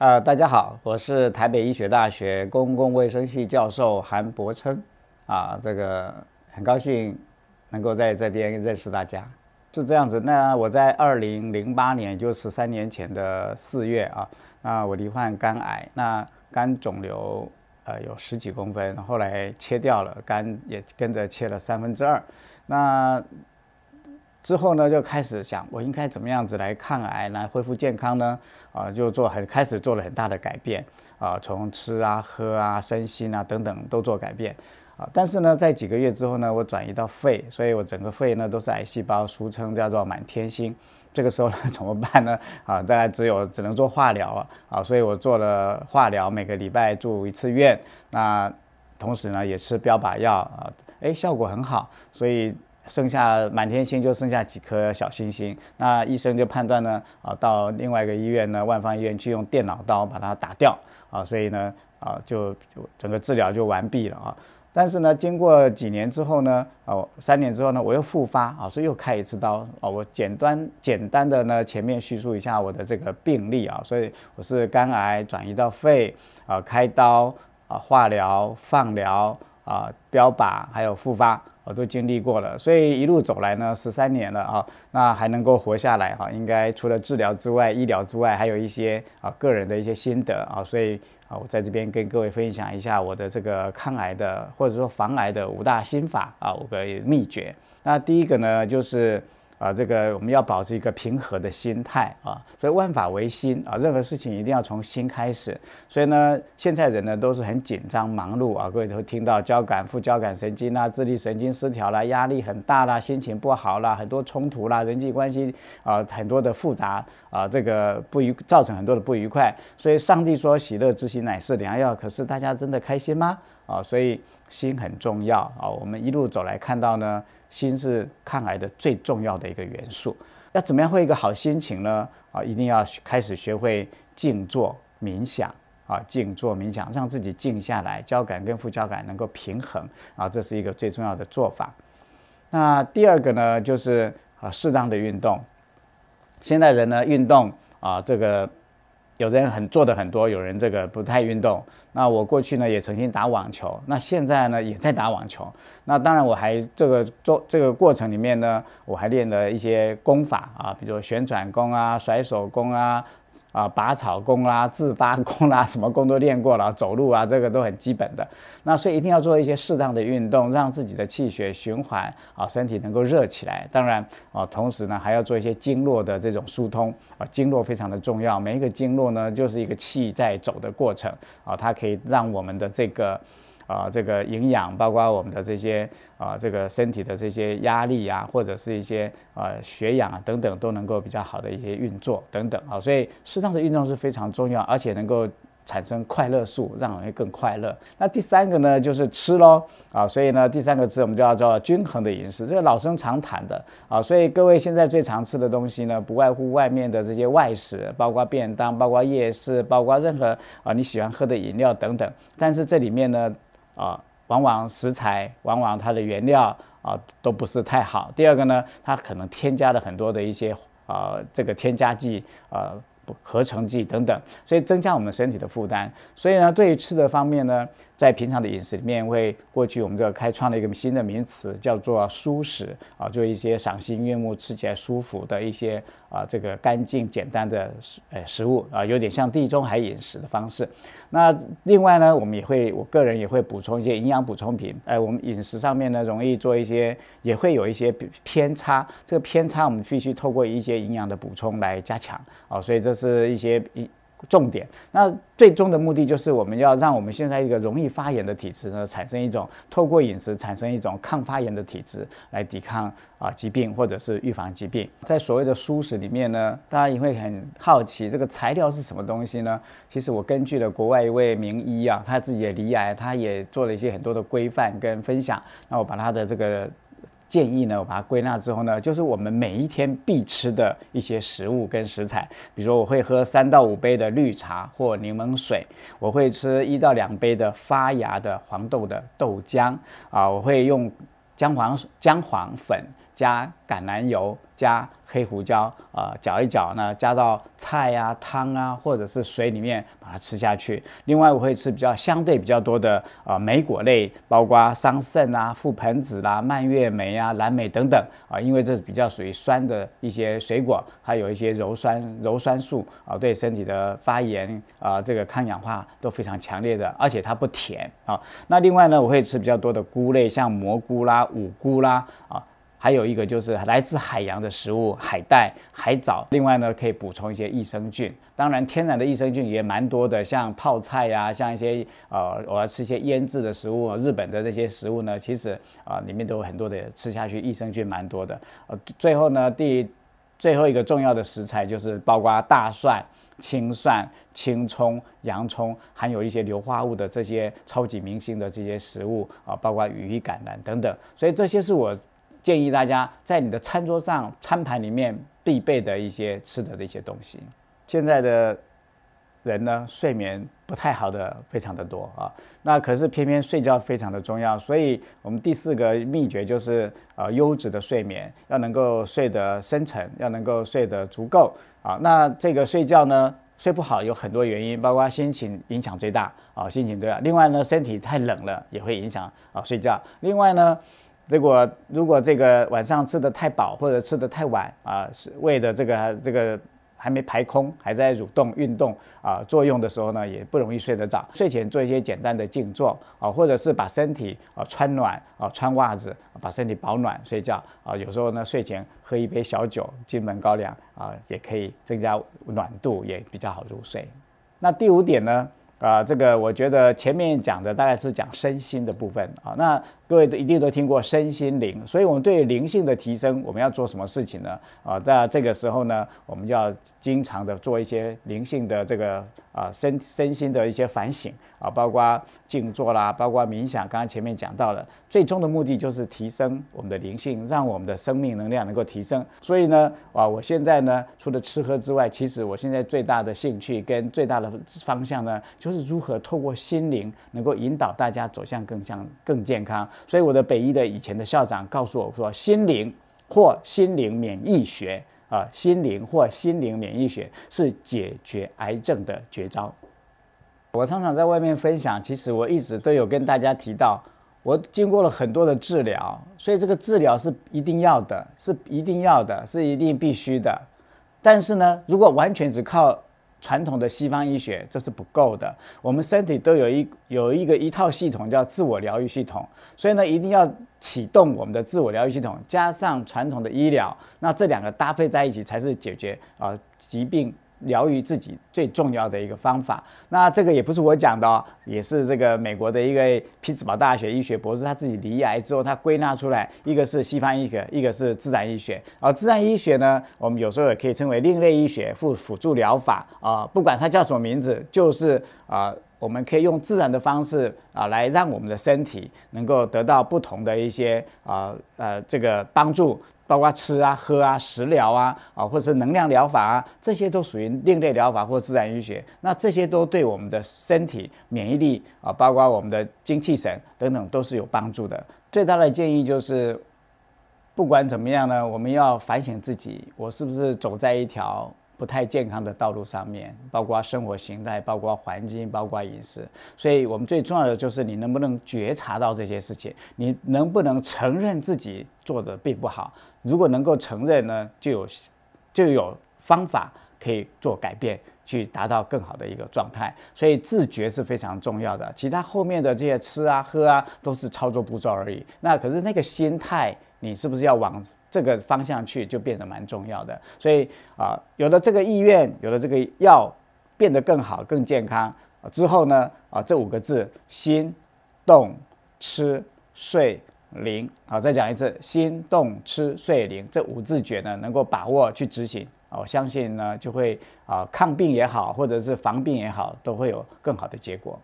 呃，大家好，我是台北医学大学公共卫生系教授韩伯琛，啊，这个很高兴能够在这边认识大家。是这样子，那我在二零零八年，就十三年前的四月啊，那我罹患肝癌，那肝肿瘤呃有十几公分，后来切掉了，肝也跟着切了三分之二，那。之后呢，就开始想我应该怎么样子来抗癌，来恢复健康呢？啊，就做很开始做了很大的改变啊，从吃啊、喝啊、身心啊等等都做改变啊。但是呢，在几个月之后呢，我转移到肺，所以我整个肺呢都是癌细胞，俗称叫做满天星。这个时候呢，怎么办呢？啊，大概只有只能做化疗啊。啊，所以我做了化疗，每个礼拜住一次院，那同时呢也吃标靶药啊，哎，效果很好，所以。剩下满天星就剩下几颗小星星，那医生就判断呢，啊，到另外一个医院呢，万方医院去用电脑刀把它打掉，啊，所以呢，啊，就就整个治疗就完毕了啊。但是呢，经过几年之后呢，哦，三年之后呢，我又复发，啊，所以又开一次刀，啊，我简单简单的呢，前面叙述一下我的这个病例啊，所以我是肝癌转移到肺，啊，开刀，啊，化疗、放疗，啊，标靶，还有复发。我都经历过了，所以一路走来呢，十三年了啊，那还能够活下来哈，应该除了治疗之外，医疗之外，还有一些啊个人的一些心得啊，所以啊，我在这边跟各位分享一下我的这个抗癌的或者说防癌的五大心法啊，五个秘诀。那第一个呢，就是。啊，这个我们要保持一个平和的心态啊，所以万法唯心啊，任何事情一定要从心开始。所以呢，现在人呢都是很紧张忙碌啊，各位都听到交感、副交感神经啦、自律神经失调啦、压力很大啦、心情不好啦、很多冲突啦、人际关系啊很多的复杂啊，这个不愉造成很多的不愉快。所以上帝说喜乐之心乃是良药，可是大家真的开心吗？啊，所以心很重要啊。我们一路走来看到呢。心是抗癌的最重要的一个元素。要怎么样会一个好心情呢？啊，一定要开始学会静坐冥想啊，静坐冥想，让自己静下来，交感跟副交感能够平衡啊，这是一个最重要的做法。那第二个呢，就是啊，适当的运动。现代人呢，运动啊，这个。有的人很做的很多，有人这个不太运动。那我过去呢也曾经打网球，那现在呢也在打网球。那当然我还这个做这个过程里面呢，我还练了一些功法啊，比如旋转功啊、甩手功啊。啊，拔草功啦，自发功啦，什么功都练过了，走路啊，这个都很基本的。那所以一定要做一些适当的运动，让自己的气血循环啊，身体能够热起来。当然啊，同时呢还要做一些经络的这种疏通啊，经络非常的重要。每一个经络呢，就是一个气在走的过程啊，它可以让我们的这个。啊，这个营养包括我们的这些啊，这个身体的这些压力啊，或者是一些啊血氧啊等等，都能够比较好的一些运作等等啊，所以适当的运动是非常重要，而且能够产生快乐素，让人更快乐。那第三个呢，就是吃喽啊，所以呢，第三个字我们就要做均衡的饮食，这个老生常谈的啊，所以各位现在最常吃的东西呢，不外乎外面的这些外食，包括便当，包括夜市，包括任何啊你喜欢喝的饮料等等，但是这里面呢。啊，往往食材，往往它的原料啊都不是太好。第二个呢，它可能添加了很多的一些啊这个添加剂啊。合成剂等等，所以增加我们身体的负担。所以呢，对于吃的方面呢，在平常的饮食里面，会过去我们这个开创了一个新的名词，叫做舒食啊，就一些赏心悦目、吃起来舒服的一些啊，这个干净简单的食诶食物啊，有点像地中海饮食的方式。那另外呢，我们也会，我个人也会补充一些营养补充品。哎，我们饮食上面呢，容易做一些，也会有一些偏差。这个偏差，我们必须透过一些营养的补充来加强啊。所以这是一些一。重点，那最终的目的就是我们要让我们现在一个容易发炎的体质呢，产生一种透过饮食产生一种抗发炎的体质，来抵抗啊疾病或者是预防疾病。在所谓的素食里面呢，大家也会很好奇这个材料是什么东西呢？其实我根据了国外一位名医啊，他自己也离癌，他也做了一些很多的规范跟分享。那我把他的这个。建议呢，我把它归纳之后呢，就是我们每一天必吃的一些食物跟食材，比如说我会喝三到五杯的绿茶或柠檬水，我会吃一到两杯的发芽的黄豆的豆浆啊，我会用姜黄姜黄粉加橄榄油，加黑胡椒，呃，搅一搅呢，加到菜啊、汤啊，或者是水里面把它吃下去。另外，我会吃比较相对比较多的啊莓果类，包括桑葚啊、覆盆子啦、蔓越莓啊、蓝莓等等啊，因为这是比较属于酸的一些水果，它有一些鞣酸鞣酸素啊，对身体的发炎啊，这个抗氧化都非常强烈的，而且它不甜啊。那另外呢，我会吃比较多的菇类，像蘑菇啦、五菇啦啊。还有一个就是来自海洋的食物，海带、海藻。另外呢，可以补充一些益生菌。当然，天然的益生菌也蛮多的，像泡菜呀，像一些呃，我要吃一些腌制的食物，日本的这些食物呢，其实啊，里面都有很多的吃下去益生菌蛮多的。呃，最后呢，第最后一个重要的食材就是包括大蒜、青蒜、青葱、洋葱，含有一些硫化物的这些超级明星的这些食物啊，包括羽衣甘蓝等等。所以这些是我。建议大家在你的餐桌上、餐盘里面必备的一些吃的的一些东西。现在的人呢，睡眠不太好的非常的多啊，那可是偏偏睡觉非常的重要，所以我们第四个秘诀就是呃优质的睡眠，要能够睡得深沉，要能够睡得足够啊。那这个睡觉呢，睡不好有很多原因，包括心情影响最大啊，心情最大。另外呢，身体太冷了也会影响啊睡觉。另外呢。如果如果这个晚上吃的太饱或者吃的太晚啊，是胃的这个这个还没排空，还在蠕动运动啊作用的时候呢，也不容易睡得着。睡前做一些简单的静坐啊，或者是把身体啊穿暖啊穿袜子，把身体保暖睡觉啊。有时候呢睡前喝一杯小酒，金门高粱啊，也可以增加暖度，也比较好入睡。那第五点呢？啊，这个我觉得前面讲的大概是讲身心的部分啊。那各位都一定都听过身心灵，所以我们对灵性的提升，我们要做什么事情呢？啊，在这个时候呢，我们就要经常的做一些灵性的这个啊身身心的一些反省啊，包括静坐啦，包括冥想。刚刚前面讲到了，最终的目的就是提升我们的灵性，让我们的生命能量能够提升。所以呢，啊，我现在呢，除了吃喝之外，其实我现在最大的兴趣跟最大的方向呢，就就是如何透过心灵能够引导大家走向更向更健康。所以我的北医的以前的校长告诉我说，心灵或心灵免疫学啊，心灵或心灵免疫学是解决癌症的绝招。我常常在外面分享，其实我一直都有跟大家提到，我经过了很多的治疗，所以这个治疗是一定要的，是一定要的，是一定必须的。但是呢，如果完全只靠传统的西方医学这是不够的，我们身体都有一有一个一套系统叫自我疗愈系统，所以呢一定要启动我们的自我疗愈系统，加上传统的医疗，那这两个搭配在一起才是解决啊疾病。疗愈自己最重要的一个方法，那这个也不是我讲的哦，也是这个美国的一个匹兹堡大学医学博士他自己离癌之后，他归纳出来，一个是西方医学，一个是自然医学。而自然医学呢，我们有时候也可以称为另类医学、辅辅助疗法啊，不管它叫什么名字，就是啊。我们可以用自然的方式啊，来让我们的身体能够得到不同的一些啊呃这个帮助，包括吃啊、喝啊、食疗啊啊，或者是能量疗法啊，这些都属于另类疗法或自然医学。那这些都对我们的身体免疫力啊，包括我们的精气神等等都是有帮助的。最大的建议就是，不管怎么样呢，我们要反省自己，我是不是走在一条。不太健康的道路上面，包括生活形态，包括环境，包括饮食，所以我们最重要的就是你能不能觉察到这些事情，你能不能承认自己做的并不好。如果能够承认呢，就有就有方法可以做改变，去达到更好的一个状态。所以自觉是非常重要的，其他后面的这些吃啊喝啊都是操作步骤而已。那可是那个心态，你是不是要往？这个方向去就变得蛮重要的，所以啊，有了这个意愿，有了这个要变得更好、更健康之后呢，啊，这五个字：心、动、吃、睡、灵。好，再讲一次：心、动、吃、睡、灵。这五字诀呢，能够把握去执行，我相信呢，就会啊，抗病也好，或者是防病也好，都会有更好的结果。